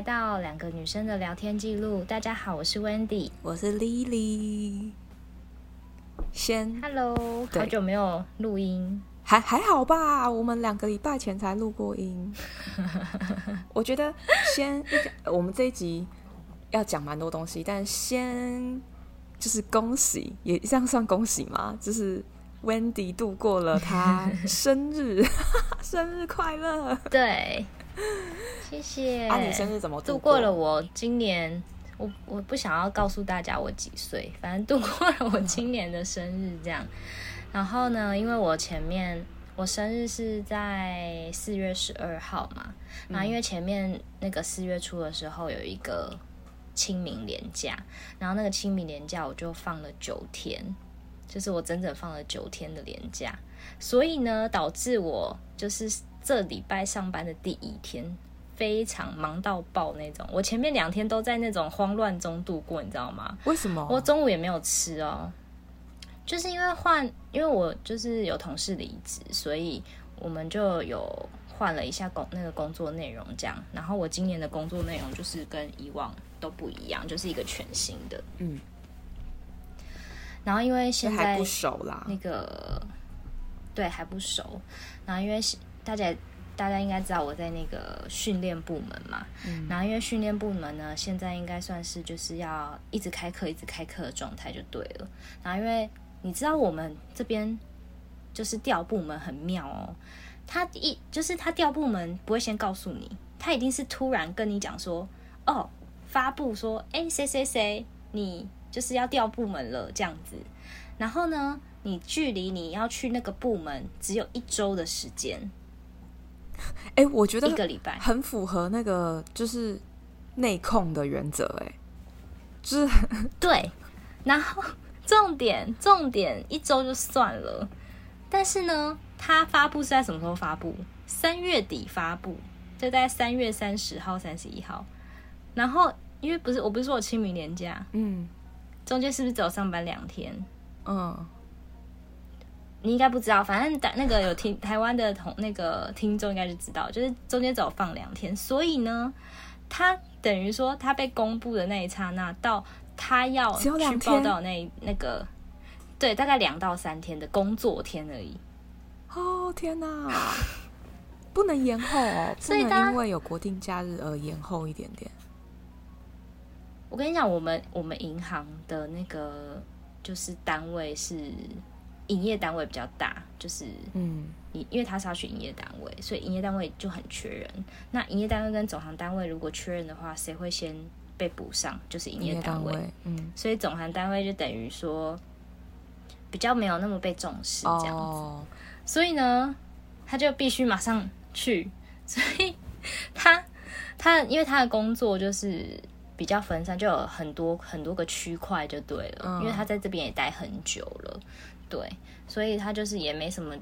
来到两个女生的聊天记录。大家好，我是 Wendy，我是 Lily。先，Hello，好久没有录音，还还好吧？我们两个礼拜前才录过音。我觉得先，我们这一集要讲蛮多东西，但先就是恭喜，也这样算恭喜吗？就是 Wendy 度过了她 生日，生日快乐！对。谢谢。啊，你生日怎么度过？了？我今年，我我不想要告诉大家我几岁，反正度过了我今年的生日这样。然后呢，因为我前面我生日是在四月十二号嘛，然后因为前面那个四月初的时候有一个清明连假，然后那个清明连假我就放了九天，就是我整整放了九天的连假，所以呢，导致我就是。这礼拜上班的第一天，非常忙到爆那种。我前面两天都在那种慌乱中度过，你知道吗？为什么？我中午也没有吃哦，就是因为换，因为我就是有同事离职，所以我们就有换了一下工那个工作内容这样。然后我今年的工作内容就是跟以往都不一样，就是一个全新的。嗯。然后因为现在还不熟啦，那个对还不熟。然后因为大家大家应该知道我在那个训练部门嘛，嗯，然后因为训练部门呢，现在应该算是就是要一直开课、一直开课的状态就对了。然后因为你知道我们这边就是调部门很妙哦，他一就是他调部门不会先告诉你，他一定是突然跟你讲说，哦，发布说，哎，谁谁谁，你就是要调部门了这样子。然后呢，你距离你要去那个部门只有一周的时间。哎，我觉得一个礼拜很符合那个就是内控的原则，哎，就是 对。然后 重点重点一周就算了，但是呢，它发布是在什么时候发布？三月底发布，就在三月三十号、三十一号。然后因为不是我不是说我清明年假，嗯，中间是不是只有上班两天？嗯。你应该不知道，反正那个有听台湾的同那个听众应该就知道，就是中间只有放两天，所以呢，他等于说他被公布的那一刹那到他要去报道那那个，对，大概两到三天的工作天而已。哦天哪，不能延后哦，不能因为有国定假日而延后一点点。我跟你讲，我们我们银行的那个就是单位是。营业单位比较大，就是嗯，你因为他是要去营业单位，所以营业单位就很缺人。那营业单位跟总行单位如果缺人的话，谁会先被补上？就是营业单位。嗯，所以总行单位就等于说比较没有那么被重视这样子。哦，所以呢，他就必须马上去。所以他他因为他的工作就是比较分散，就有很多很多个区块就对了。嗯，因为他在这边也待很久了。对，所以他就是也没什么，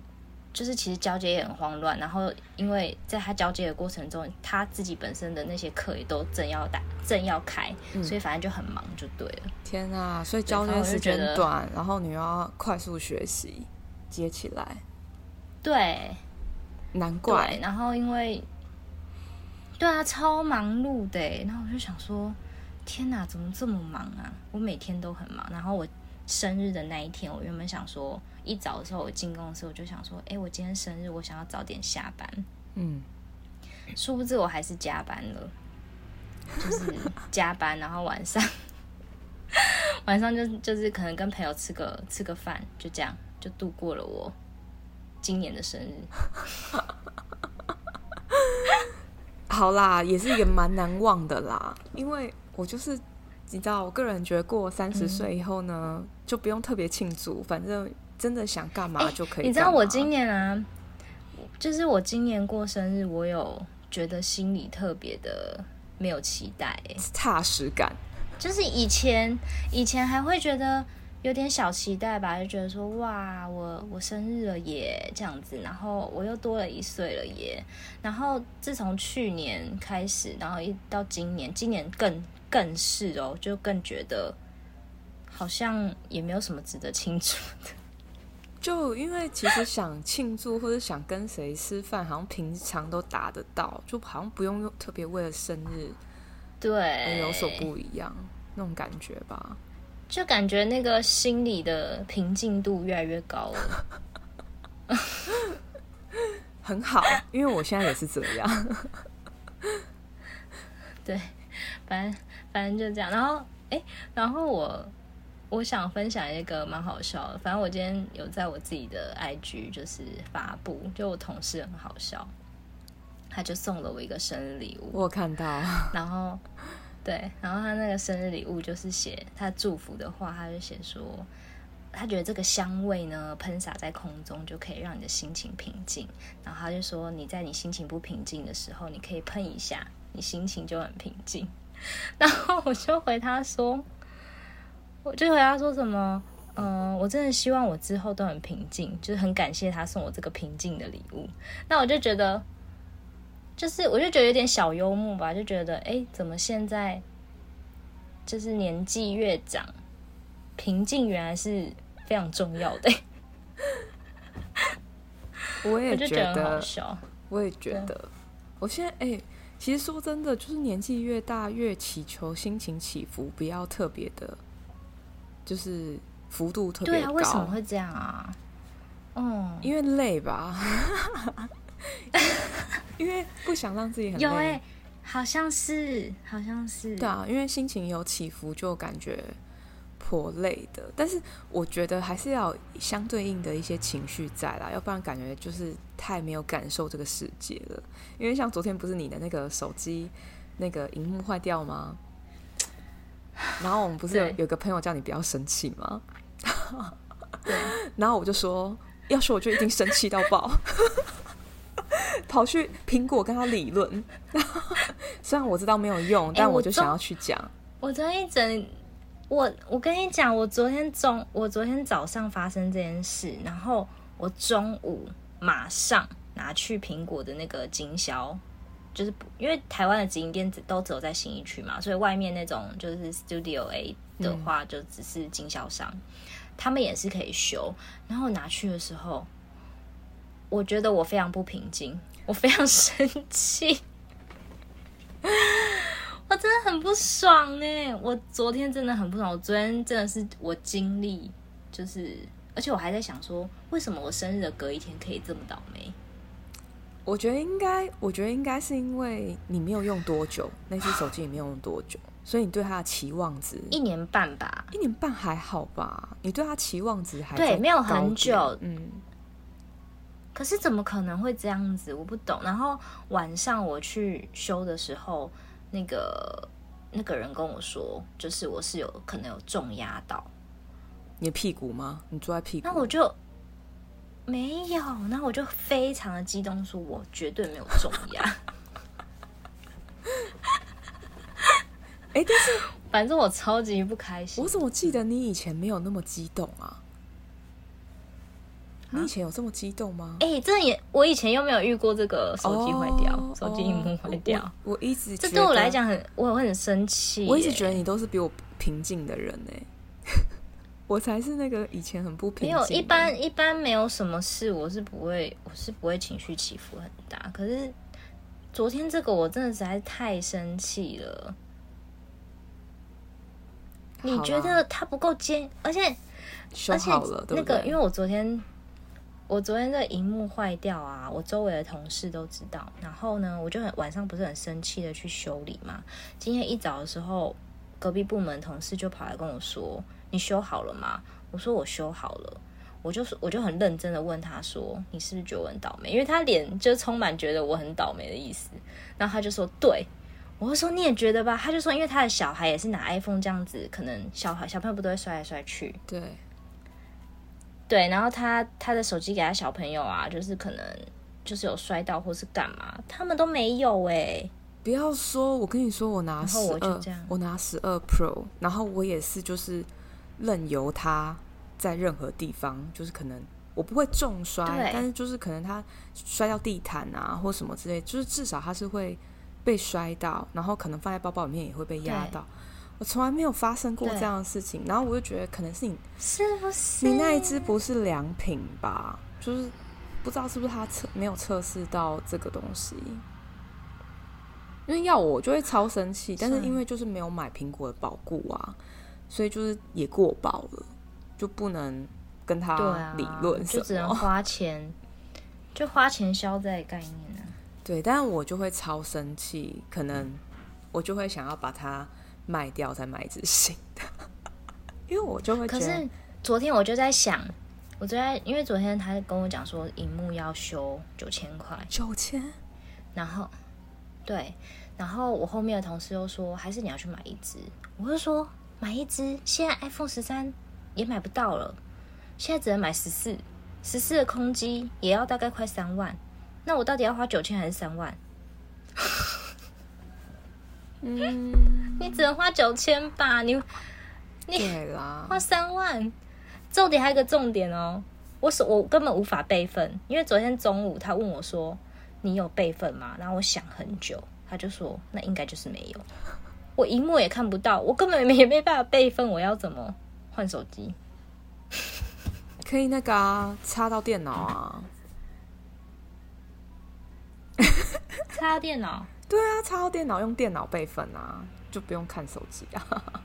就是其实交接也很慌乱。然后因为在他交接的过程中，他自己本身的那些课也都正要打，正要开，嗯、所以反正就很忙，就对了。天啊！所以交接时间短，然后你要快速学习接起来。对，难怪。然后因为，对啊，超忙碌的。然后我就想说，天哪，怎么这么忙啊？我每天都很忙。然后我。生日的那一天，我原本想说，一早的时候我进公司，我就想说，哎、欸，我今天生日，我想要早点下班。嗯，殊不知我还是加班了，就是加班，然后晚上 晚上就就是可能跟朋友吃个吃个饭，就这样就度过了我今年的生日。好啦，也是一个蛮难忘的啦，因为我就是。你知道，我个人觉得过三十岁以后呢，嗯、就不用特别庆祝，反正真的想干嘛就可以、欸。你知道我今年啊，就是我今年过生日，我有觉得心里特别的没有期待、欸，踏实感。就是以前以前还会觉得有点小期待吧，就觉得说哇，我我生日了耶这样子，然后我又多了一岁了耶。然后自从去年开始，然后一到今年，今年更。更是哦，就更觉得好像也没有什么值得庆祝的。就因为其实想庆祝或者想跟谁吃饭，好像平常都达得到，就好像不用特别为了生日对，有所不一样那种感觉吧。就感觉那个心里的平静度越来越高了，很好，因为我现在也是这样。对，反正反正就这样。然后，哎、欸，然后我我想分享一个蛮好笑的。反正我今天有在我自己的 IG 就是发布，就我同事很好笑，他就送了我一个生日礼物，我看到，然后。对，然后他那个生日礼物就是写他祝福的话，他就写说，他觉得这个香味呢喷洒在空中就可以让你的心情平静。然后他就说，你在你心情不平静的时候，你可以喷一下，你心情就很平静。然后我就回他说，我就回答说什么，嗯、呃，我真的希望我之后都很平静，就是很感谢他送我这个平静的礼物。那我就觉得。就是，我就觉得有点小幽默吧，就觉得，哎、欸，怎么现在就是年纪越长，平静原来是非常重要的。我也觉得，我就觉得很好笑。我也觉得，我现在，哎、欸，其实说真的，就是年纪越大，越祈求心情起伏不要特别的，就是幅度特别高。对啊，为什么会这样啊？嗯，因为累吧。因为不想让自己很累，有哎、欸，好像是，好像是，对啊，因为心情有起伏，就感觉颇累的。但是我觉得还是要相对应的一些情绪在啦，要不然感觉就是太没有感受这个世界了。因为像昨天不是你的那个手机那个荧幕坏掉吗？然后我们不是有有个朋友叫你不要生气吗？对，然后我就说，要是我就一定生气到爆。跑去苹果跟他理论，虽然我知道没有用，但我就想要去讲、欸。我昨天一整，我我跟你讲，我昨天中，我昨天早上发生这件事，然后我中午马上拿去苹果的那个经销，就是因为台湾的直营店都只有在新义区嘛，所以外面那种就是 Studio A 的话，就只是经销商、嗯，他们也是可以修。然后拿去的时候。我觉得我非常不平静，我非常 生气，我真的很不爽哎！我昨天真的很不爽，我昨天真的是我经历，就是而且我还在想说，为什么我生日的隔一天可以这么倒霉？我觉得应该，我觉得应该是因为你没有用多久，那只手机也没有用多久，所以你对它的期望值一年半吧？一年半还好吧？你对它期望值还对，没有很久，嗯。可是怎么可能会这样子？我不懂。然后晚上我去修的时候，那个那个人跟我说，就是我是有可能有重压到你的屁股吗？你坐在屁股？那我就没有，那我就非常的激动，说我绝对没有中呀。哎、欸，但是反正我超级不开心。我怎么记得你以前没有那么激动啊？你以前有这么激动吗？哎、欸，这也我以前又没有遇过这个手机坏掉，哦、手机屏幕坏掉。我，我一直这对我来讲很，我很生气。我一直觉得你都是比我平静的人呢，我才是那个以前很不平静。没有，一般一般没有什么事，我是不会，我是不会情绪起伏很大。可是昨天这个，我真的实在是太生气了。你觉得他不够尖，而且修好了，而且那个，因为我昨天。我昨天这个荧幕坏掉啊，我周围的同事都知道。然后呢，我就很晚上不是很生气的去修理嘛。今天一早的时候，隔壁部门同事就跑来跟我说：“你修好了吗？”我说：“我修好了。”我就我就很认真的问他说：“你是不是觉得我很倒霉？”因为他脸就充满觉得我很倒霉的意思。然后他就说：“对。”我就说：“你也觉得吧？”他就说：“因为他的小孩也是拿 iPhone 这样子，可能小孩小朋友不都会摔来摔去？”对。对，然后他他的手机给他小朋友啊，就是可能就是有摔到或是干嘛，他们都没有哎。不要说，我跟你说，我拿十二，我拿十二 Pro，然后我也是就是任由它在任何地方，就是可能我不会重摔，但是就是可能它摔到地毯啊或什么之类，就是至少它是会被摔到，然后可能放在包包里面也会被压到。我从来没有发生过这样的事情，然后我就觉得可能是你是不是你那一只不是良品吧？就是不知道是不是他测没有测试到这个东西。因为要我就会超生气，但是因为就是没有买苹果的保固啊，所以就是也过保了，就不能跟他理论，就只能花钱，就花钱消灾概念呢、啊。对，但是我就会超生气，可能我就会想要把它卖掉，再买一支新的，因为我就会。可是昨天我就在想，我昨天因为昨天他跟我讲说，荧幕要修九千块，九千，然后。对，然后我后面的同事又说，还是你要去买一支。我就说买一只，现在 iPhone 十三也买不到了，现在只能买十四，十四的空机也要大概快三万。那我到底要花九千还是三万？嗯，你只能花九千吧？你你，花三万。重点还有一个重点哦，我手我根本无法备份，因为昨天中午他问我说。你有备份吗？然后我想很久，他就说那应该就是没有。我荧幕也看不到，我根本也 没办法备份。我要怎么换手机？可以那个啊，插到电脑啊。插到电脑？对啊，插到电脑用电脑备份啊，就不用看手机啊。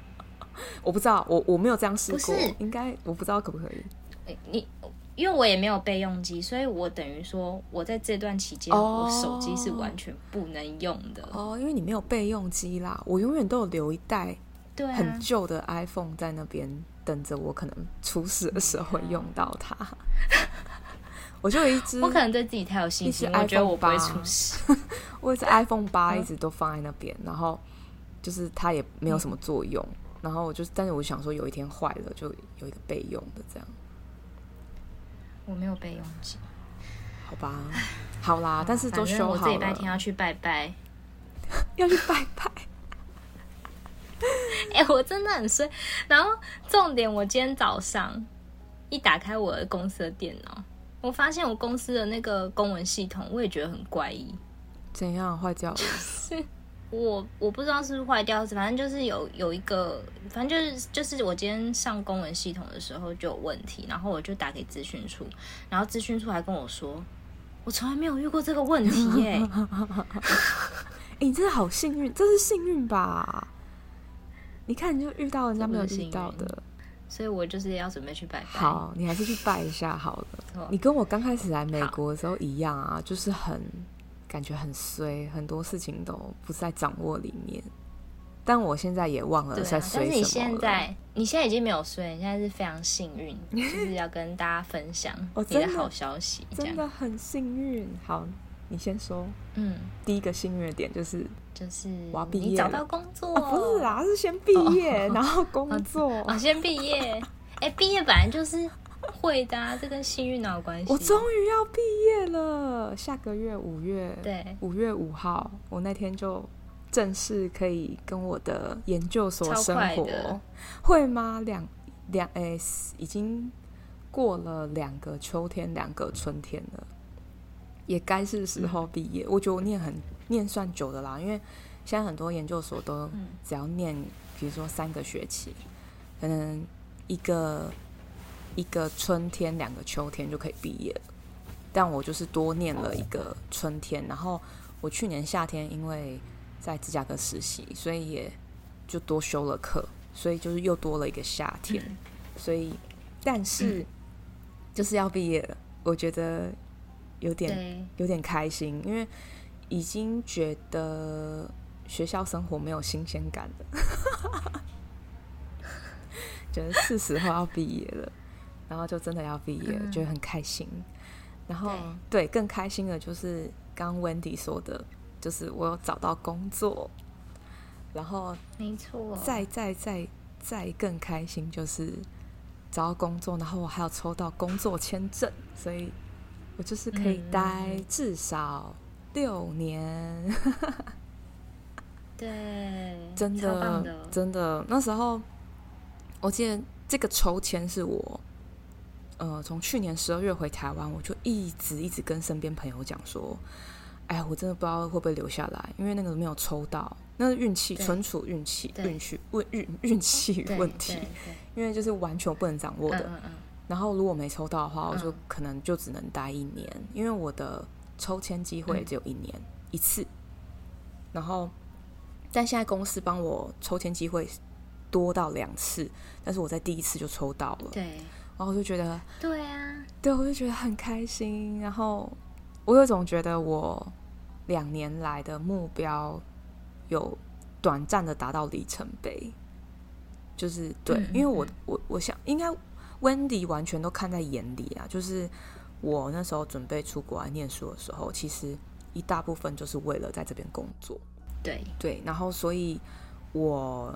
我不知道，我我没有这样试过，应该我不知道可不可以。你。因为我也没有备用机，所以我等于说，我在这段期间，oh, 我手机是完全不能用的。哦，oh, 因为你没有备用机啦，我永远都有留一袋很旧的 iPhone 在那边等着我，可能出事的时候会用到它。我就有一只，我可能对自己太有信心，我觉得我不会出事。我有一只 iPhone 八一直都放在那边，然后就是它也没有什么作用，嗯、然后我就，但是我想说，有一天坏了，就有一个备用的这样。我没有备用机，好吧，好啦，但是都修好了。我这礼拜天要去拜拜，要去拜拜。哎、欸，我真的很衰。然后重点，我今天早上一打开我的公司的电脑，我发现我公司的那个公文系统，我也觉得很怪异。怎样坏掉了？我我不知道是不是坏掉，反正就是有有一个，反正就是就是我今天上公文系统的时候就有问题，然后我就打给资讯处，然后资讯处还跟我说，我从来没有遇过这个问题耶。你真的好幸运，这是幸运吧？你看，你就遇到人家没有遇到的，所以我就是要准备去拜拜。好，你还是去拜一下好了。你跟我刚开始来美国的时候一样啊，就是很。感觉很衰，很多事情都不在掌握里面。但我现在也忘了在衰什么了。但是你现在，你现在已经没有衰，你现在是非常幸运，就 是要跟大家分享你的好消息。真的，真的很幸运。好，你先说。嗯，第一个幸运的点就是，就是我要毕业，你找到工作。哦，不是啊，是先毕业，哦，然后工作。哦，先毕业。哎，毕业本来就是。会的、啊，这跟幸运哪有关系？我终于要毕业了，下个月五月，对，五月五号，我那天就正式可以跟我的研究所生活，会吗？两两哎，已经过了两个秋天，两个春天了，也该是时候毕业。嗯、我觉得我念很念算久的啦，因为现在很多研究所都只要念，嗯、比如说三个学期，可能一个。一个春天，两个秋天就可以毕业了，但我就是多念了一个春天，然后我去年夏天因为在芝加哥实习，所以也就多修了课，所以就是又多了一个夏天，所以但是就是要毕业了，我觉得有点有点开心，因为已经觉得学校生活没有新鲜感了，觉得是时候要毕业了。然后就真的要毕业，嗯、觉得很开心。然后对，对，更开心的就是刚 Wendy 说的，就是我有找到工作。然后没错，再再再再更开心就是找到工作，然后我还要抽到工作签证，所以我就是可以待至少六年。嗯、对，真的，的真的，那时候我记得这个抽签是我。呃，从去年十二月回台湾，我就一直一直跟身边朋友讲说，哎呀，我真的不知道会不会留下来，因为那个没有抽到，那是运气，纯属运气，运气运运运气 问题，因为就是完全不能掌握的。嗯嗯嗯，然后如果没抽到的话，我就可能就只能待一年，因为我的抽签机会只有一年、嗯、一次。然后，但现在公司帮我抽签机会多到两次，但是我在第一次就抽到了。对，然后我就觉得，对啊，对，我就觉得很开心。然后我有种觉得我两年来的目标有短暂的达到里程碑，就是对，嗯嗯嗯，因为我我我想应该 Wendy 完全都看在眼里啊，就是我那时候准备出国来念书的时候，其实。一大部分就是为了在这边工作，对对，然后所以我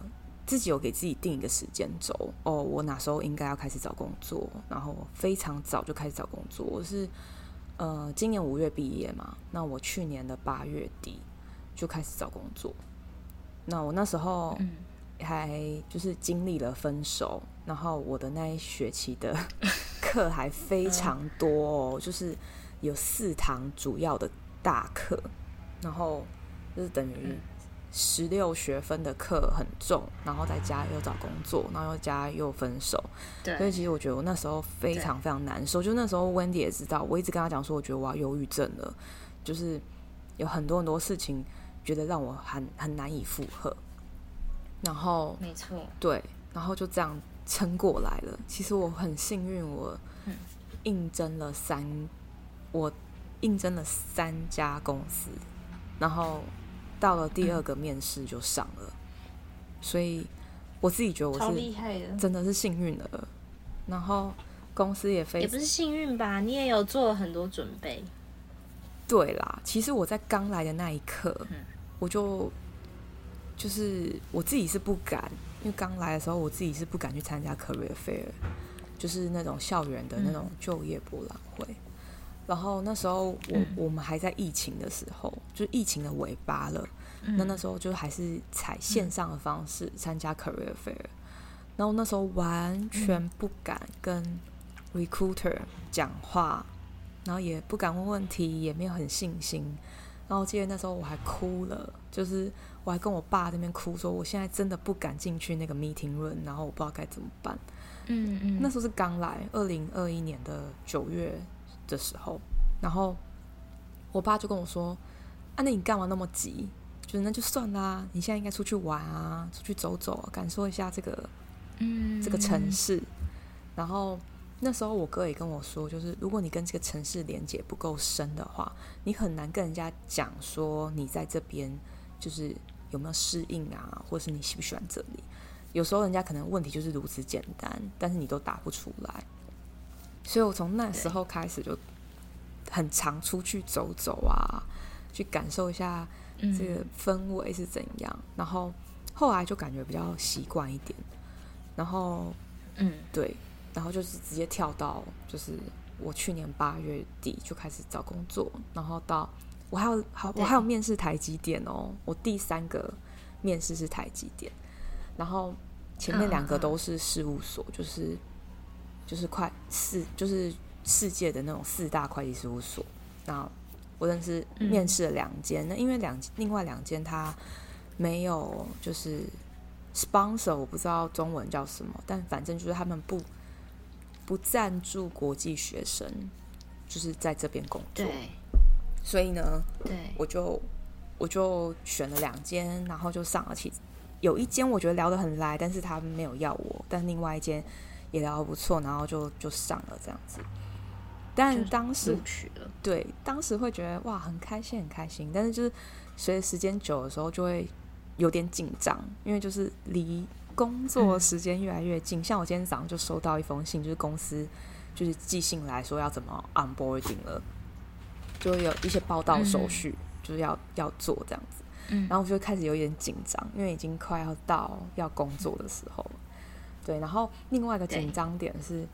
自己有给自己定一个时间轴哦，我哪时候应该要开始找工作，然后非常早就开始找工作。我是呃今年五月毕业嘛，那我去年的八月底就开始找工作。那我那时候还就是经历了分手，然后我的那一学期的 课还非常多哦，就是有四堂主要的。大课，然后就是等于十六学分的课很重，然后再加又找工作，然后又加又分手，对，所以其实我觉得我那时候非常非常难受。就那时候，Wendy 也知道，我一直跟他讲说，我觉得我要忧郁症了，就是有很多很多事情觉得让我很很难以负荷。然后，没错，对，然后就这样撑过来了。其实我很幸运，我应征了三，我。应征了三家公司，然后到了第二个面试就上了，嗯、所以我自己觉得我是真的是幸运的。然后公司也非也不是幸运吧，你也有做了很多准备。对啦，其实我在刚来的那一刻，嗯、我就就是我自己是不敢，因为刚来的时候我自己是不敢去参加 career fair，就是那种校园的那种就业博览会。嗯然后那时候我、嗯、我们还在疫情的时候，就是疫情的尾巴了。嗯、那那时候就还是采线上的方式参加 career fair，、嗯、然后那时候完全不敢跟 recruiter 讲话，然后也不敢问问题，也没有很信心。然后我记得那时候我还哭了，就是我还跟我爸那边哭说，我现在真的不敢进去那个 meeting room，然后我不知道该怎么办。嗯嗯，那时候是刚来，二零二一年的九月。的时候，然后我爸就跟我说：“啊，那你干嘛那么急？就是那就算啦，你现在应该出去玩啊，出去走走，感受一下这个，嗯，这个城市。”然后那时候我哥也跟我说，就是如果你跟这个城市连接不够深的话，你很难跟人家讲说你在这边就是有没有适应啊，或者是你喜不喜欢这里。有时候人家可能问题就是如此简单，但是你都答不出来。所以我从那时候开始就很常出去走走啊，去感受一下这个氛围是怎样。嗯、然后后来就感觉比较习惯一点。然后，嗯，对，然后就是直接跳到，就是我去年八月底就开始找工作，然后到我还有好，我还有面试台积电哦。我第三个面试是台积电，然后前面两个都是事务所，就是。就是快四，就是世界的那种四大会计事务所。那我认识面试了两间，嗯、那因为两另外两间他没有就是 sponsor，我不知道中文叫什么，但反正就是他们不不赞助国际学生，就是在这边工作。对，所以呢，对，我就我就选了两间，然后就上了去。有一间我觉得聊得很来，但是他没有要我，但另外一间。也聊得不错，然后就就上了这样子。但当时对，当时会觉得哇，很开心，很开心。但是就是随着时间久的时候，就会有点紧张，因为就是离工作时间越来越近。嗯、像我今天早上就收到一封信，就是公司就是寄信来说要怎么 onboarding 了，就会有一些报到手续，嗯、就是要要做这样子。嗯、然后我就开始有一点紧张，因为已经快要到要工作的时候。对，然后另外一个紧张点是，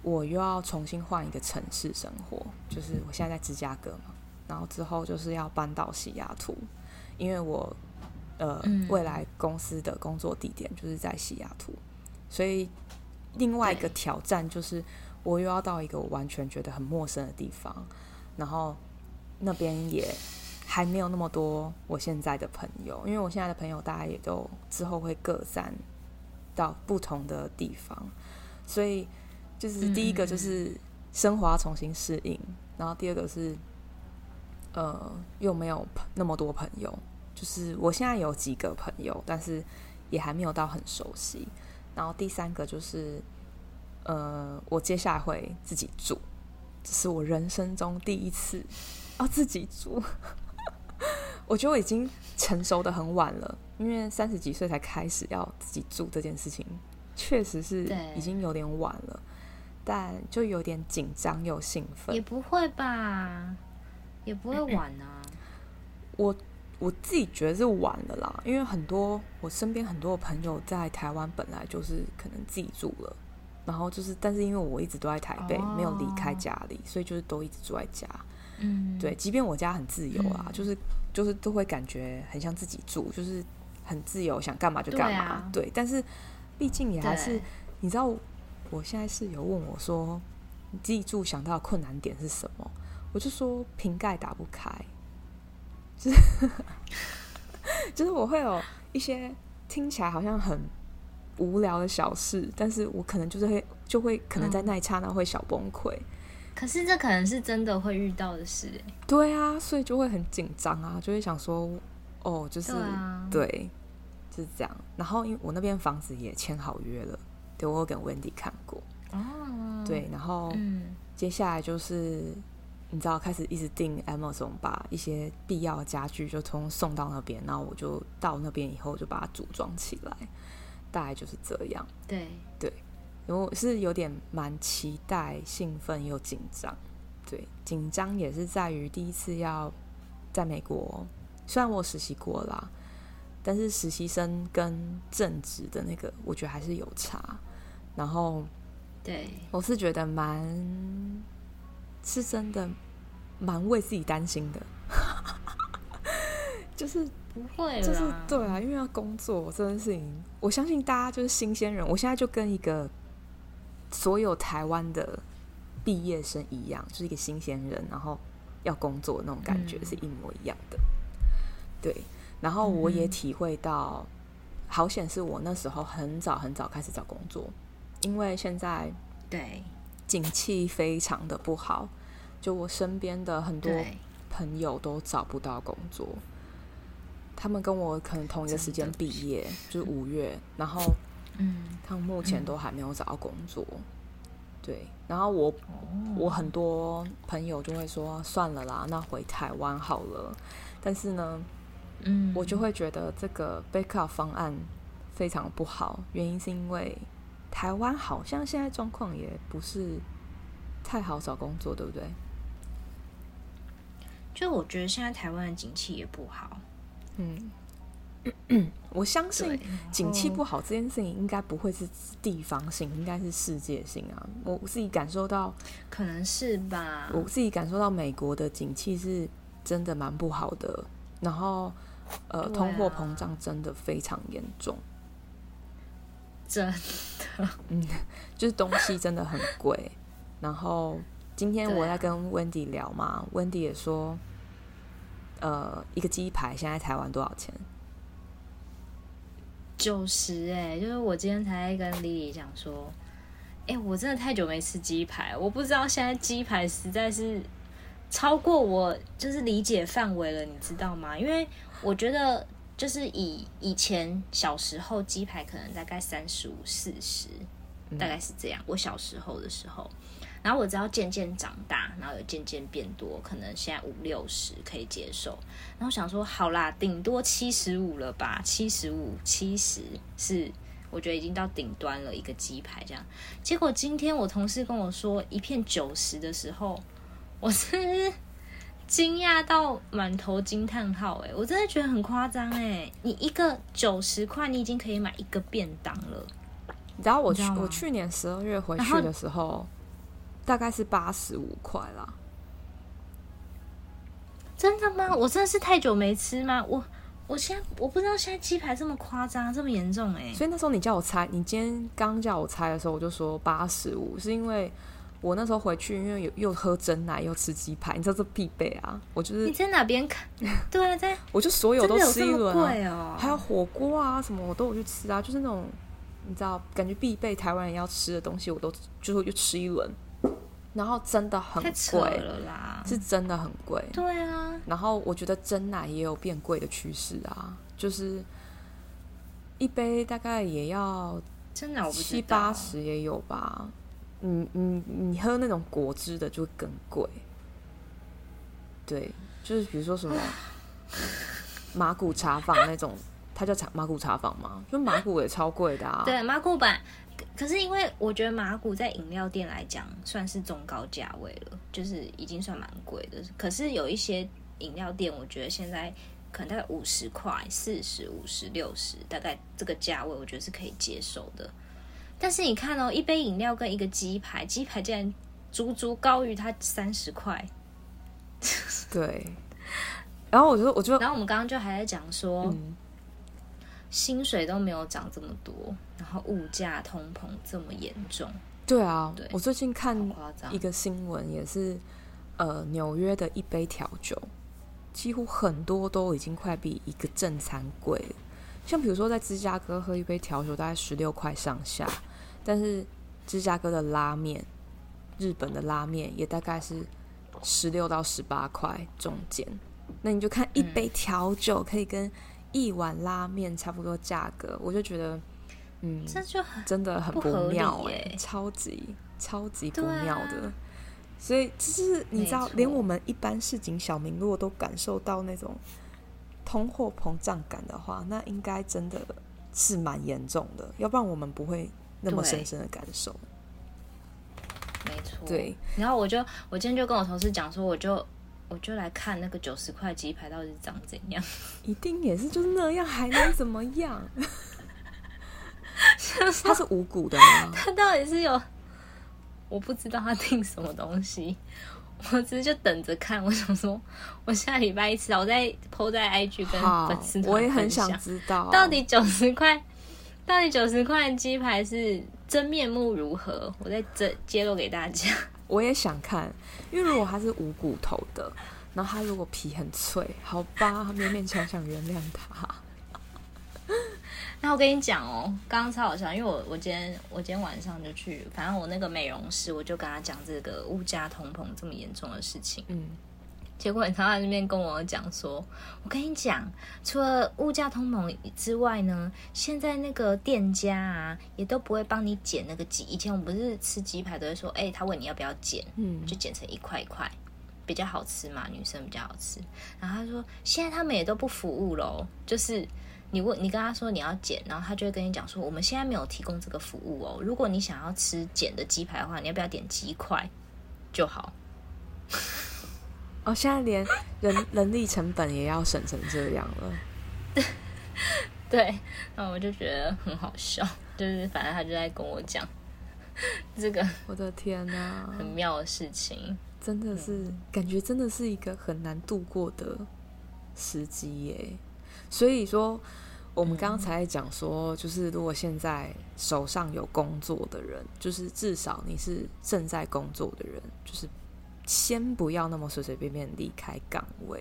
我又要重新换一个城市生活，就是我现在在芝加哥嘛，然后之后就是要搬到西雅图，因为我呃未来公司的工作地点就是在西雅图，所以另外一个挑战就是我又要到一个我完全觉得很陌生的地方，然后那边也还没有那么多我现在的朋友，因为我现在的朋友大家也都之后会各散。到不同的地方，所以就是第一个就是生活要重新适应，嗯、然后第二个是呃又没有那么多朋友，就是我现在有几个朋友，但是也还没有到很熟悉。然后第三个就是，呃，我接下来会自己住，这是我人生中第一次要自己住。我觉得我已经成熟的很晚了，因为三十几岁才开始要自己住这件事情，确实是已经有点晚了。但就有点紧张又兴奋。也不会吧，也不会晚啊。我我自己觉得是晚了啦，因为很多我身边很多朋友在台湾本来就是可能自己住了，然后就是，但是因为我一直都在台北，哦、没有离开家里，所以就是都一直住在家。嗯，对，即便我家很自由啊，嗯、就是就是都会感觉很像自己住，就是很自由，想干嘛就干嘛。对，啊、对，但是毕竟也还是你知道。我现在室友问我说：“你自己住想到的困难点是什么？”我就说：“瓶盖打不开。”就是 就是我会有一些听起来好像很无聊的小事，但是我可能就是会就会可能在那一刹那会小崩溃。嗯。可是这可能是真的会遇到的事。对啊，所以就会很紧张啊，就会想说：“哦，就是对啊，对，就是这样。”然后因为我那边房子也签好约了。对，我有跟 Wendy 看过哦，对，然后接下来就是、嗯、你知道，开始一直订 Amazon，把一些必要的家具就通送到那边，然后我就到那边以后就把它组装起来，大概就是这样。对对，我是有点蛮期待、兴奋又紧张。对，紧张也是在于第一次要在美国，虽然我实习过啦，但是实习生跟正职的那个，我觉得还是有差。然后，对，我是觉得蛮，是真的蛮为自己担心的，就是不会，就是对啊，因为要工作这件事情，我相信大家就是新鲜人。我现在就跟一个所有台湾的毕业生一样，就是一个新鲜人，然后要工作那种感觉是一模一样的。嗯、对，然后我也体会到，好险是我那时候很早很早开始找工作。因为现在对景气非常的不好，就我身边的很多朋友都找不到工作。他们跟我可能同一个时间毕业，就是五月，然后嗯，他们目前都还没有找到工作。对，然后我我很多朋友就会说算了啦，那回台湾好了。但是呢，嗯，我就会觉得这个 backup 方案非常不好，原因是因为。台湾好像现在状况也不是太好找工作，对不对？就我觉得现在台湾的景气也不好。嗯，我相信景气不好这件事情应该不会是地方性，应该是世界性啊。我自己感受到，可能是吧。我自己感受到美国的景气是真的蛮不好的，然后呃，通货膨胀真的非常严重。真的，嗯，就是东西真的很贵。然后今天我在跟 Wendy 聊嘛，啊，Wendy 也说，呃，一个鸡排现在台湾多少钱？九十哎，就是我今天才跟 Lily 讲说，哎，欸，我真的太久没吃鸡排，我不知道现在鸡排实在是超过我就是理解范围了，你知道吗？因为我觉得。就是以以前小时候鸡排可能大概三十五四十，大概是这样。我小时候的时候，然后我只要渐渐长大，然后有渐渐变多，可能现在五六十可以接受。然后想说好啦，顶多七十五了吧，七十五七十是我觉得已经到顶端了，一个鸡排这样。结果今天我同事跟我说一片九十的时候，我是。惊讶到满头惊叹号！哎，我真的觉得很夸张哎！你一个九十块，你已经可以买一个便当了。你知道我去我去年十二月回去的时候，大概是八十五块啦。真的吗？我真的是太久没吃吗？我我现在我不知道现在鸡排这么夸张，这么严重哎！所以那时候你叫我猜，你今天刚叫我猜的时候，我就说八十五，是因为。我那时候回去，因为有又喝真奶又吃鸡排，你知道这必备啊！我就是你在哪边看？对啊，在我就所有都吃一轮啊，还有火锅啊什么我都有去吃啊，就是那种你知道感觉必备台湾人要吃的东西，我都就是会去吃一轮。然后真的很贵了啦，是真的很贵。对啊，然后我觉得真奶也有变贵的趋势啊，就是一杯大概也要真的七八十也有吧。你你你喝那种果汁的就会更贵。对，就是比如说什么 马古茶坊那种，它叫茶马古茶坊吗？就马古也超贵的啊。对，马古版。可是因为我觉得马古在饮料店来讲算是中高价位了，就是已经算蛮贵的。可是有一些饮料店，我觉得现在可能大概五十块、四十、五十、六十，大概这个价位，我觉得是可以接受的。但是你看哦，一杯饮料跟一个鸡排，鸡排竟然足足高于它三十块。对。然后我就我就，然后我们刚刚就还在讲说。嗯薪水都没有涨这么多，然后物价通膨这么严重。对啊，对，我最近看一个新闻，也是呃纽约的一杯调酒，几乎很多都已经快比一个正餐贵了。像比如说在芝加哥喝一杯调酒大概十六块上下，但是芝加哥的拉面，日本的拉面也大概是十六到十八块中间。那你就看一杯调酒可以跟一碗拉面差不多价格，我就觉得，嗯，这就很真的很不妙哎、欸，超级超级不妙的。啊、所以就是你知道，连我们一般市井小民如果都感受到那种通货膨胀感的话，那应该真的是蛮严重的。要不然我们不会那么深深的感受。没错，对。然后我就我今天就跟我同事讲说，我就。我就来看那个九十块鸡排到底是长怎样，一定也是就是那样，还能怎么样？它是无骨的吗？它到底是有？我不知道它定什么东西，我只是就等着看。我想说，我下礼拜一次，我再 po 在 IG 跟粉丝，我也很想知道到底九十块，到底九十块鸡排是真面目如何？我再这揭露给大家。我也想看，因为如果它是无骨头的，然后它如果皮很脆，好吧，勉勉强强原谅它。那我跟你讲哦，刚刚超好笑，因为我我今天我今天晚上就去，反正我那个美容师，我就跟他讲这个物价通膨这么严重的事情，嗯。结果他在那边跟我讲说：“我跟你讲，除了物价通膨之外呢，现在那个店家啊，也都不会帮你剪那个鸡。以前我们不是吃鸡排都会说，哎、欸，他问你要不要剪，嗯，就剪成一块一块，比较好吃嘛，女生比较好吃。然后他说，现在他们也都不服务喽，就是你问你跟他说你要减，然后他就会跟你讲说，我们现在没有提供这个服务哦。如果你想要吃减的鸡排的话，你要不要点鸡块就好。”哦，现在连人人力成本也要省成这样了。对，那我就觉得很好笑，就是反正他就在跟我讲这个，我的天哪，很妙的事情，真的是、嗯、感觉真的是一个很难度过的时机耶。所以说，我们刚才讲说，就是如果现在手上有工作的人，就是至少你是正在工作的人，就是。先不要那么随随便便离开岗位，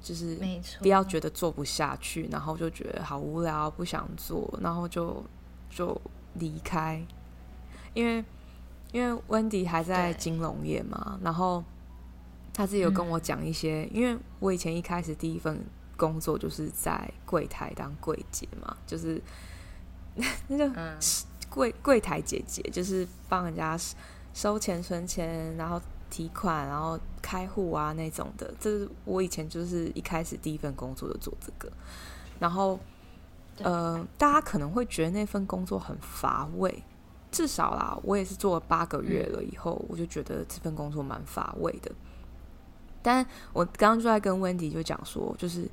就是不要觉得做不下去，然后就觉得好无聊，不想做，然后就就离开。因为因为 Wendy 还在金融业嘛，然后他自己有跟我讲一些，嗯，因为我以前一开始第一份工作就是在柜台当柜姐嘛，就是 那个柜柜台姐姐，就是帮人家收钱存钱，然后。提款，然后开户啊那种的，这是我以前就是一开始第一份工作就做这个。然后，呃，大家可能会觉得那份工作很乏味，至少啦，我也是做了八个月了以后，我就觉得这份工作蛮乏味的。但我刚刚就在跟 Wendy 就讲说，就是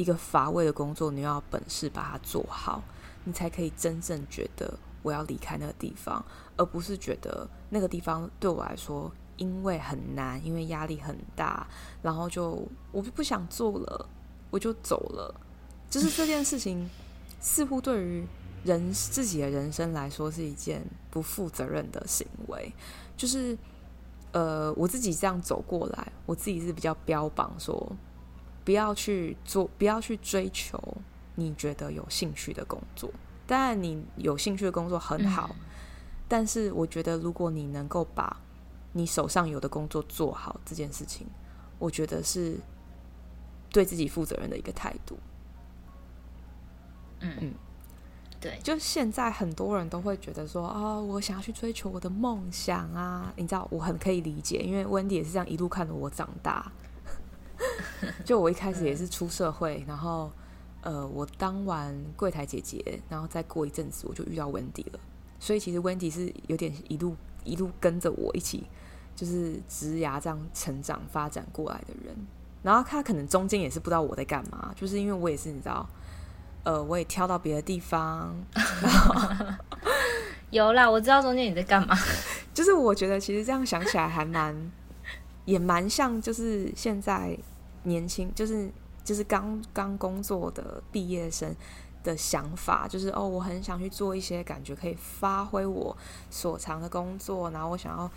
一个乏味的工作，你要本事把它做好，你才可以真正觉得我要离开那个地方，而不是觉得那个地方对我来说。因为很难，因为压力很大，然后就我就不想做了，我就走了。就是这件事情，似乎对于人自己的人生来说是一件不负责任的行为。就是呃，我自己这样走过来，我自己是比较标榜说，不要去做，不要去追求你觉得有兴趣的工作。当然，你有兴趣的工作很好，嗯，但是我觉得如果你能够把你手上有的工作做好这件事情，我觉得是对自己负责任的一个态度。嗯嗯，对，就现在很多人都会觉得说，哦，我想要去追求我的梦想啊，你知道，我很可以理解，因为 Wendy 也是这样一路看着我长大。就我一开始也是出社会，然后呃，我当完柜台姐姐，然后再过一阵子我就遇到 Wendy 了，所以其实 Wendy 是有点一路一路跟着我一起，就是职涯这样成长发展过来的人。然后他可能中间也是不知道我在干嘛，就是因为我也是你知道。呃，我也挑到别的地方，有啦，我知道中间你在干嘛。就是我觉得其实这样想起来还蛮，也蛮像，就是现在年轻，就是就是刚刚工作的毕业生的想法，就是哦，我很想去做一些感觉可以发挥我所长的工作，然后我想要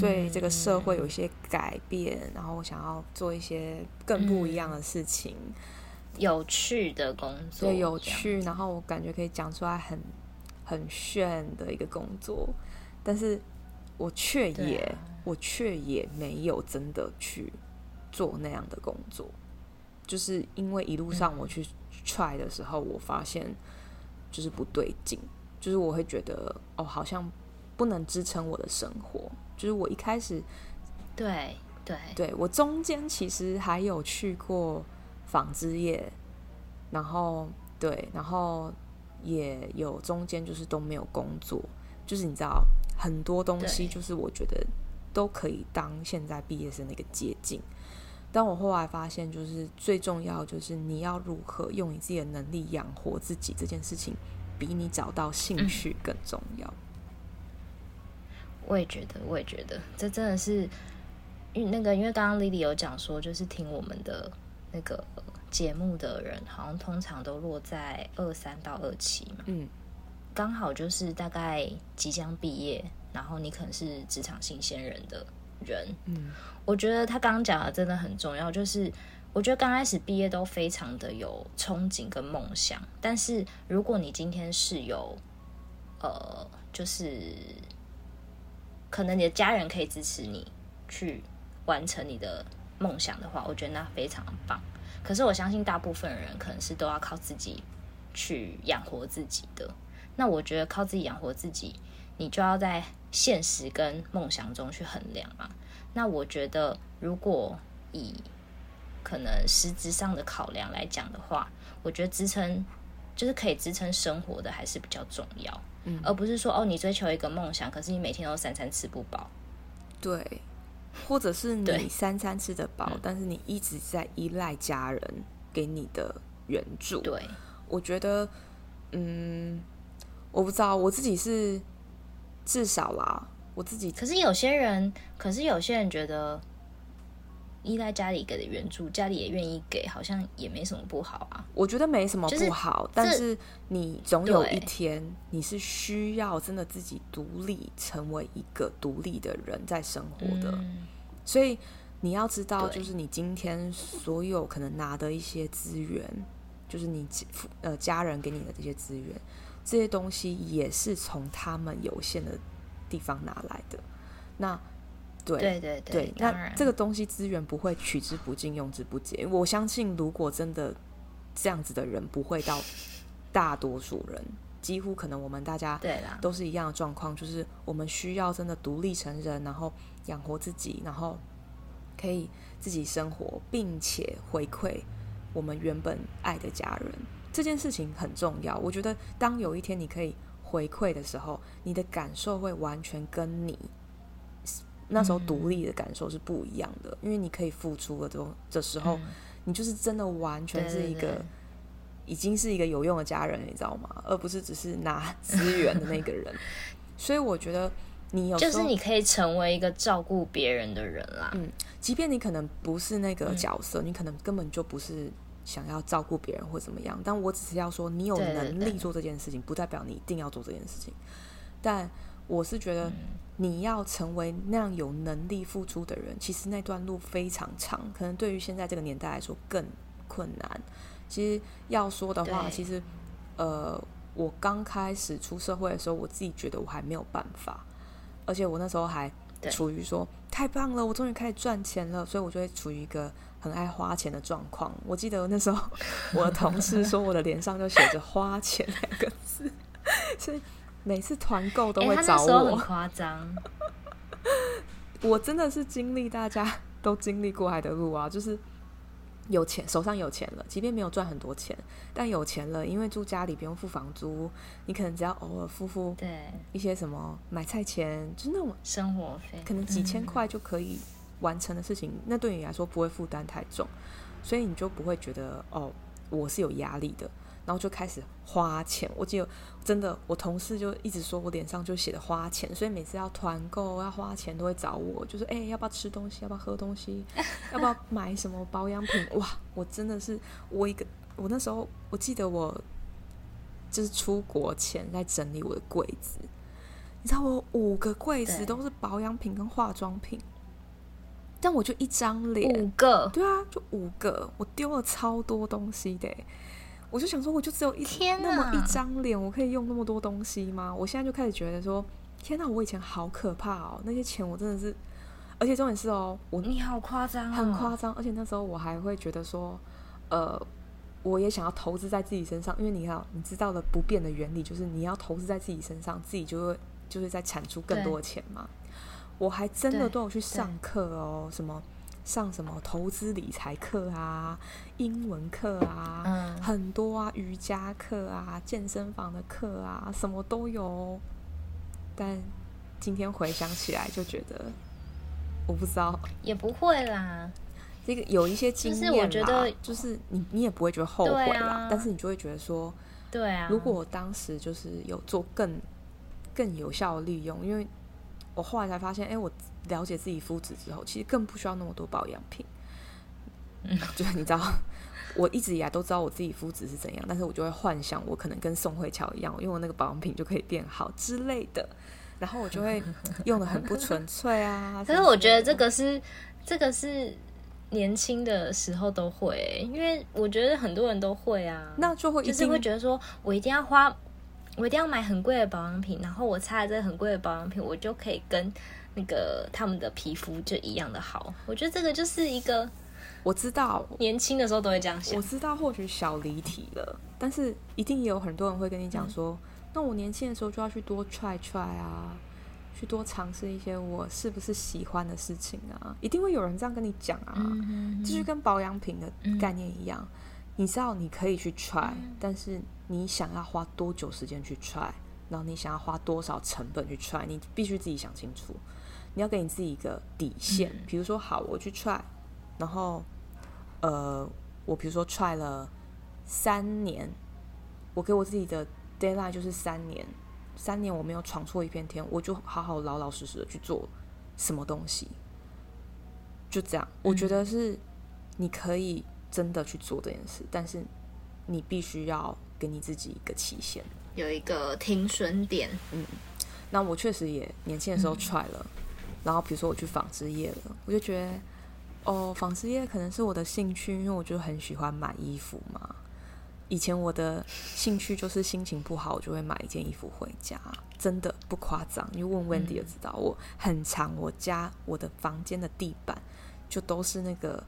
对这个社会有一些改变，嗯、然后我想要做一些更不一样的事情。嗯有趣的工作，对，有趣，然后我感觉可以讲出来很很炫的一个工作，但是我却也、啊、我却也没有真的去做那样的工作，就是因为一路上我去 try 的时候，我发现就是不对劲，就是我会觉得哦，好像不能支撑我的生活，就是我一开始，对对。对，我中间其实还有去过。纺织业，然后对，然后也有中间就是都没有工作，就是你知道很多东西，就是我觉得都可以当现在毕业生的一个捷径。但我后来发现，就是最重要就是你要如何用你自己的能力养活自己这件事情，比你找到兴趣更重要。嗯。我也觉得，我也觉得，这真的是因为那个，因为刚刚 Lily 有讲说，就是听我们的。那个节目的人好像通常都落在二三到二七嘛，嗯，刚好就是大概即将毕业，然后你可能是职场新鲜人的人，嗯，我觉得他刚刚讲的真的很重要，就是我觉得刚开始毕业都非常的有憧憬跟梦想，但是如果你今天是有呃，就是可能你的家人可以支持你去完成你的。梦想的话，我觉得那非常棒。可是我相信大部分人可能是都要靠自己去养活自己的。那我觉得靠自己养活自己，你就要在现实跟梦想中去衡量嘛。那我觉得，如果以可能实质上的考量来讲的话，我觉得支撑就是可以支撑生活的还是比较重要，嗯，而不是说哦，你追求一个梦想，可是你每天都三餐吃不饱，对。或者是你三餐吃得饱，但是你一直在依赖家人给你的援助。对，我觉得，嗯，我不知道，我自己是至少啦，我自己。可是有些人，可是有些人觉得。依赖家里给的援助，家里也愿意给，好像也没什么不好啊。我觉得没什么不好，就是、但是你总有一天你是需要真的自己独立，成为一个独立的人在生活的。嗯、所以你要知道，就是你今天所有可能拿的一些资源，就是你呃家人给你的这些资源，这些东西也是从他们有限的地方拿来的。那。对对对，对，那这个东西资源不会取之不尽、用之不竭。我相信，如果真的这样子的人不会到大多数人，几乎可能我们大家都是一样的状况，就是我们需要真的独立成人，然后养活自己，然后可以自己生活，并且回馈我们原本爱的家人。这件事情很重要。我觉得，当有一天你可以回馈的时候，你的感受会完全跟你。那时候独立的感受是不一样的，嗯、因为你可以付出了这这时候，嗯、你就是真的完全是一个，对对对，已经是一个有用的家人，你知道吗？而不是只是拿 资源的那个人。所以我觉得你有就是你可以成为一个照顾别人的人啦。嗯，即便你可能不是那个角色，嗯、你可能根本就不是想要照顾别人或怎么样。但我只是要说，你有能力做这件事情，不代表你一定要做这件事情。但我是觉得。嗯你要成为那样有能力付出的人，其实那段路非常长，可能对于现在这个年代来说更困难。其实要说的话，其实呃，我刚开始出社会的时候，我自己觉得我还没有办法，而且我那时候还处于说太棒了，我终于开始赚钱了，所以我就会处于一个很爱花钱的状况。我记得那时候 我的同事说我的脸上就写着“花钱”两个字，所以每次团购都会找我。欸、很夸张，我真的是经历大家都经历过来的路啊，就是。有钱，手上有钱了，即便没有赚很多钱，但有钱了，因为住家里不用付房租，你可能只要偶尔付付对一些什么买菜钱，就是那种生活费，可能几千块就可以完成的事情，嗯、那对你来说不会负担太重，所以你就不会觉得哦，我是有压力的。然后就开始花钱，我记得真的，我同事就一直说我脸上就写的花钱，所以每次要团购要花钱都会找我，就是哎、欸，要不要吃东西，要不要喝东西，要不要买什么保养品？哇，我真的是我一个，我那时候我记得我就是出国前在整理我的柜子，你知道我五个柜子都是保养品跟化妆品，但我就一张脸，五个，对啊，就五个，我丢了超多东西的。我就想说，我就只有一天那么一张脸，我可以用那么多东西吗？我现在就开始觉得说，天哪，我以前好可怕哦！那些钱我真的是，而且重点是哦，我你好夸张，很夸张。而且那时候我还会觉得说，呃，我也想要投资在自己身上，因为你要你知道的不变的原理，就是你要投资在自己身上，自己就会就是在产出更多的钱嘛。我还真的都有去上课哦，什么。上什么投资理财课啊，英文课啊，嗯、很多啊，瑜伽课啊，健身房的课啊，什么都有。但今天回想起来，就觉得我不知道，也不会啦。这个有一些经验，我觉得就是你，你也不会觉得后悔啦。啊、但是你就会觉得说，对啊，如果我当时就是有做更更有效的利用，因为我后来才发现，哎，我。了解自己肤质之后，其实更不需要那么多保养品。嗯，就是你知道，我一直以来都知道我自己肤质是怎样，但是我就会幻想我可能跟宋慧乔一样，我用我那个保养品就可以变好之类的，然后我就会用的很不纯粹啊。可是我觉得这个是这个是年轻的时候都会，因为我觉得很多人都会啊，那就会就是会觉得说我一定要花，我一定要买很贵的保养品，然后我擦了这个很贵的保养品，我就可以跟。那个他们的皮肤就一样的好，我觉得这个就是一个我知道年轻的时候都会这样想。我知道或许小离题了，但是一定也有很多人会跟你讲说，嗯、那我年轻的时候就要去多 try try 啊，去多尝试一些我是不是喜欢的事情啊，一定会有人这样跟你讲啊，嗯、哼哼就是跟保养品的概念一样，嗯、你知道你可以去 try，、嗯、但是你想要花多久时间去 try，然后你想要花多少成本去 try，你必须自己想清楚。你要给你自己一个底线，比如说，好，我去 try，然后，呃，我比如说 try 了三年，我给我自己的 deadline 就是三年，三年我没有闯错一片天，我就好好老老实实的去做什么东西，就这样。我觉得是你可以真的去做这件事，但是你必须要给你自己一个期限，有一个停损点。嗯，那我确实也年轻的时候 try 了。嗯然后比如说我去纺织业了，我就觉得哦，纺织业可能是我的兴趣，因为我就很喜欢买衣服嘛。以前我的兴趣就是心情不好，我就会买一件衣服回家，真的不夸张。你问 Wendy 就知道，我很常，我家我的房间的地板就都是那个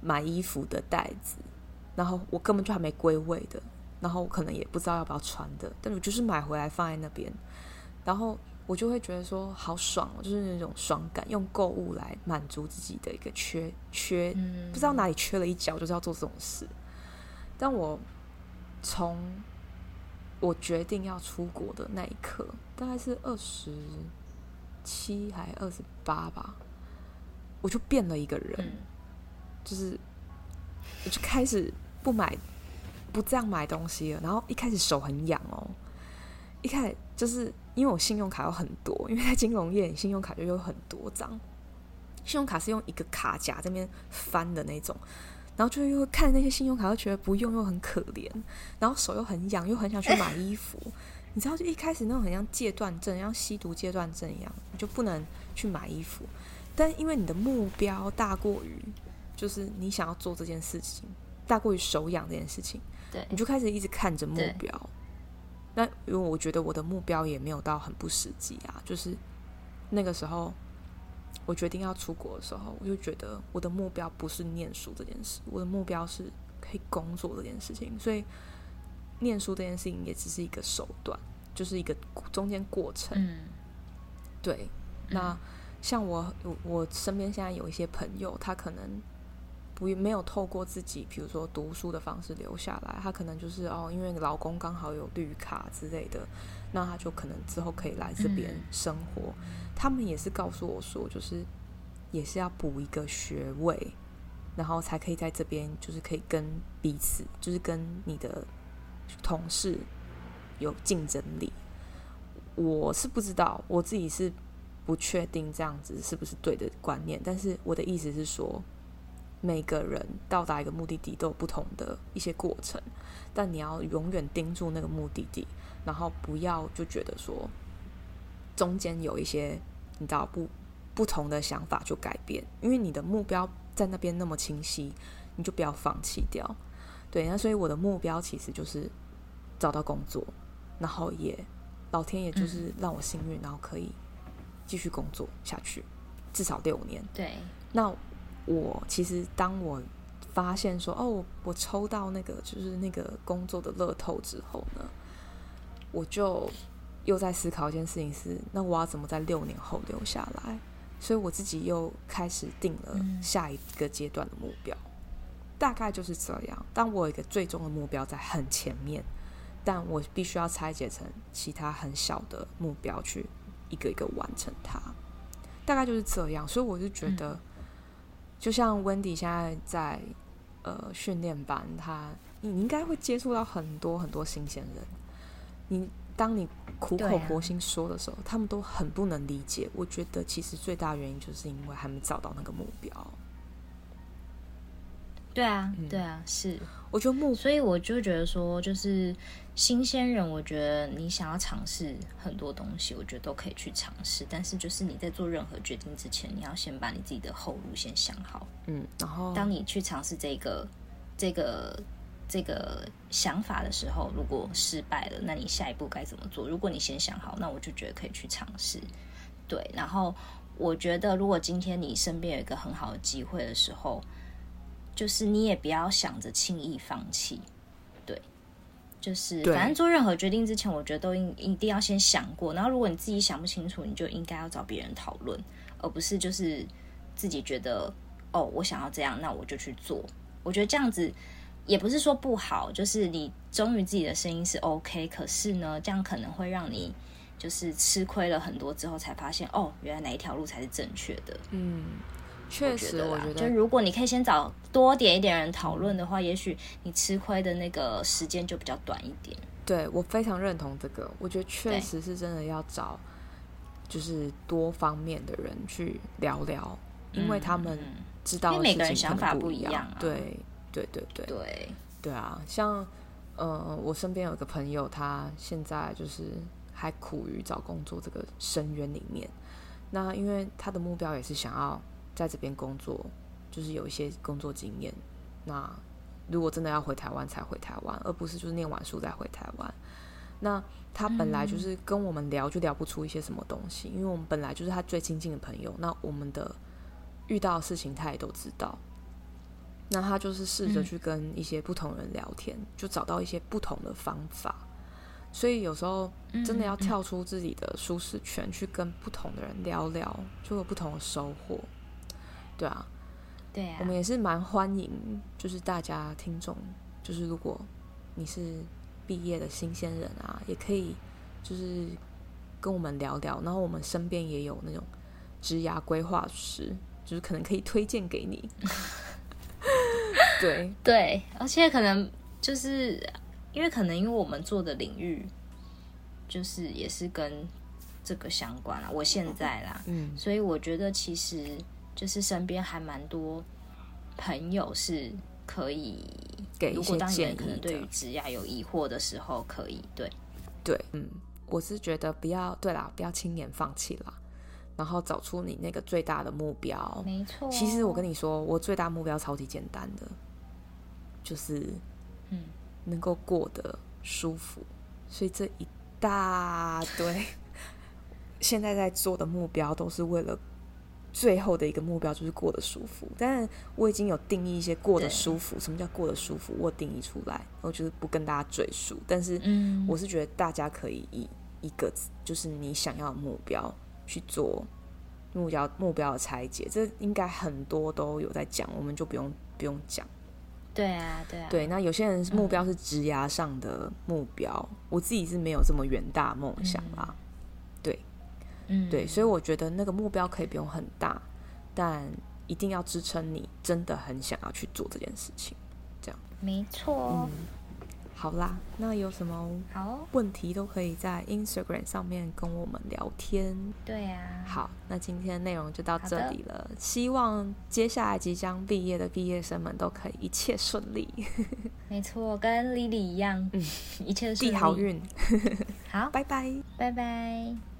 买衣服的袋子，然后我根本就还没归位的，然后我可能也不知道要不要穿的，但我就是买回来放在那边，然后。我就会觉得说好爽哦，就是那种爽感，用购物来满足自己的一个缺缺，嗯、不知道哪里缺了一角，就是要做这种事。但我从我决定要出国的那一刻，大概是二十七还二十八吧，我就变了一个人，嗯、就是我就开始不买，不这样买东西了。然后一开始手很痒哦，一开始就是。因为我信用卡有很多，因为在金融业，信用卡就有很多张。信用卡是用一个卡夹这边翻的那种，然后就又看那些信用卡，又觉得不用又很可怜，然后手又很痒，又很想去买衣服。你知道，就一开始那种很像戒断症，像吸毒戒断症一样，你就不能去买衣服。但因为你的目标大过于，就是你想要做这件事情，大过于手痒这件事情，对，你就开始一直看着目标。那因为我觉得我的目标也没有到很不实际啊，就是那个时候我决定要出国的时候，我就觉得我的目标不是念书这件事，我的目标是可以工作这件事情。所以，念书这件事情也只是一个手段，就是一个中间过程。嗯，对。那像我，我身边现在有一些朋友，他可能不没有透过自己，比如说读书的方式留下来，他可能就是哦，因为老公刚好有绿卡之类的。那他就可能之后可以来这边生活。嗯，他们也是告诉我说，就是也是要补一个学位，然后才可以在这边，就是可以跟彼此，就是跟你的同事有竞争力。我是不知道，我自己是不确定这样子是不是对的观念。但是我的意思是说，每个人到达一个目的地都有不同的一些过程，但你要永远盯住那个目的地。然后不要就觉得说，中间有一些你知道不不同的想法就改变，因为你的目标在那边那么清晰，你就不要放弃掉。对，那所以我的目标其实就是找到工作，然后也老天爷就是让我幸运，然后可以继续工作下去，至少六年。对，那我其实当我发现说哦，我抽到那个就是那个工作的乐透之后呢，我就又在思考一件事情是，那我要怎么在六年后留下来？所以我自己又开始定了下一个阶段的目标，嗯、大概就是这样。但我有一个最终的目标在很前面，但我必须要拆解成其他很小的目标，去一个一个完成它。大概就是这样。所以我就觉得，就像 Wendy 现在在呃训练班，他你应该会接触到很多很多新鲜人。你当你苦口婆心说的时候，啊，他们都很不能理解。我觉得其实最大原因就是因为还没找到那个目标。对啊，嗯、对啊，是。我觉得目，所以我就觉得说，就是新鲜人，我觉得你想要尝试很多东西，我觉得都可以去尝试。但是就是你在做任何决定之前，你要先把你自己的后路先想好。嗯，然后当你去尝试这个这个。这个想法的时候，如果失败了，那你下一步该怎么做？如果你先想好，那我就觉得可以去尝试。对，然后我觉得，如果今天你身边有一个很好的机会的时候，就是你也不要想着轻易放弃。对，就是反正做任何决定之前，我觉得都应一定要先想过。然后，如果你自己想不清楚，你就应该要找别人讨论，而不是就是自己觉得哦，我想要这样，那我就去做。我觉得这样子。也不是说不好，就是你忠于自己的声音是 OK，可是呢，这样可能会让你就是吃亏了很多之后，才发现哦，原来哪一条路才是正确的。嗯，确实，我觉得，就如果你可以先找多点一点人讨论的话，也许你吃亏的那个时间就比较短一点。对，我非常认同这个，我觉得确实是真的要找就是多方面的人去聊聊，因为他们知道，每个人想法不一样啊，对。对对对对对啊！像呃，我身边有个朋友，他现在就是还苦于找工作这个深渊里面。那因为他的目标也是想要在这边工作，就是有一些工作经验。那如果真的要回台湾，才回台湾，而不是就是念完书再回台湾。那他本来就是跟我们聊，就聊不出一些什么东西，因为我们本来就是他最亲近的朋友。那我们的遇到的事情，他也都知道。那他就是试着去跟一些不同人聊天，嗯，就找到一些不同的方法。所以有时候真的要跳出自己的舒适圈，去跟不同的人聊聊，就有不同的收获。对啊，对啊，我们也是蛮欢迎，就是大家听众，就是如果你是毕业的新鲜人啊，也可以就是跟我们聊聊。然后我们身边也有那种职涯规划师，就是可能可以推荐给你。对对，而且可能就是因为可能因为我们做的领域，就是也是跟这个相关啦。我现在啦，嗯，所以我觉得其实就是身边还蛮多朋友是可以给一些建议的。如果当你们可能对于职涯有疑惑的时候，可以对对，嗯，我是觉得不要对啦，不要轻言放弃啦。然后找出你那个最大的目标。没错。其实我跟你说，我最大目标超级简单的，就是嗯，能够过得舒服。所以这一大堆 现在在做的目标，都是为了最后的一个目标就是过得舒服，但我已经有定义一些过得舒服。什么叫过得舒服？我定义出来，我就是不跟大家赘述。但是，我是觉得大家可以以一个就是你想要的目标去做目标目标的拆解，这应该很多都有在讲，我们就不用不用讲。对啊，对啊，对。那有些人目标是职涯上的目标，嗯，我自己是没有这么远大梦想啦。嗯嗯，对，所以我觉得那个目标可以不用很大，但一定要支撑你真的很想要去做这件事情，这样。没错。嗯，好啦，那有什么好问题都可以在 Instagram 上面跟我们聊天。对呀。好，那今天内容就到这里了。希望接下来即将毕业的毕业生们都可以一切顺利。没错，跟 Lily 一样，嗯，一切顺利，递好运。好，拜拜，拜拜。